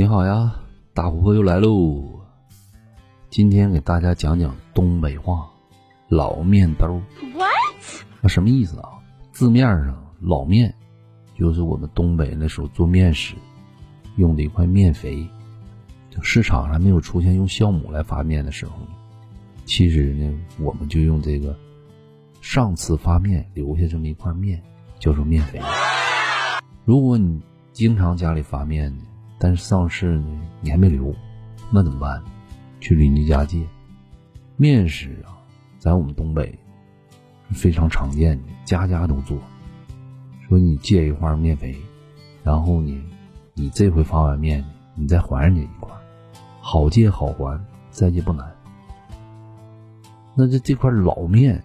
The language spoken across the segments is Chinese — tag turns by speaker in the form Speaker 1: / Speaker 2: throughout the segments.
Speaker 1: 你好呀，大琥珀又来喽。今天给大家讲讲东北话“老面兜
Speaker 2: What？
Speaker 1: 那什么意思啊？字面上“老面”就是我们东北那时候做面时用的一块面肥。就市场上没有出现用酵母来发面的时候呢，其实呢，我们就用这个上次发面留下这么一块面，叫做面肥。如果你经常家里发面呢，但是上市呢你还没留，那怎么办？去邻居家借。面食啊，在我们东北是非常常见的，家家都做。说你借一块面肥，然后呢，你这回发完面，你再还人家一块。好借好还，再借不难。那这这块老面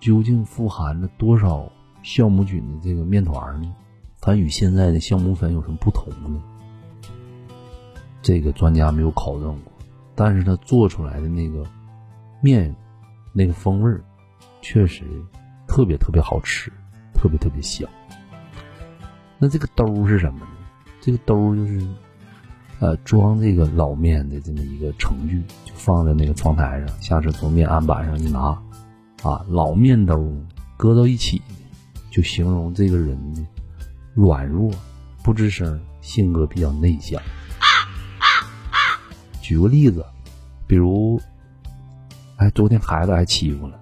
Speaker 1: 究竟富含了多少酵母菌的这个面团呢？它与现在的酵母粉有什么不同呢？这个专家没有考证过，但是他做出来的那个面，那个风味儿确实特别特别好吃，特别特别香。那这个兜是什么呢？这个兜就是。呃，装这个老面的这么一个盛具，就放在那个窗台上，下次从面案板上一拿，啊，老面兜搁到一起，就形容这个人呢软弱，不吱声，性格比较内向。举个例子，比如，哎，昨天孩子挨欺负了，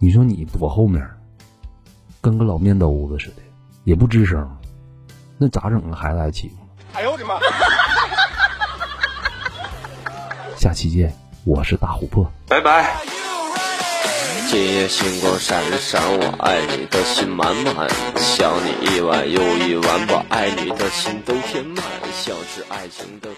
Speaker 1: 你说你躲后面，跟个老面兜子似的，也不吱声，那咋整啊？孩子挨欺负？哎呦我的妈！下期见，我是大琥珀，
Speaker 3: 拜拜。今夜星光闪闪，我爱你的心满满，想你一晚又一晚，把爱你的心都填满，像是爱情的。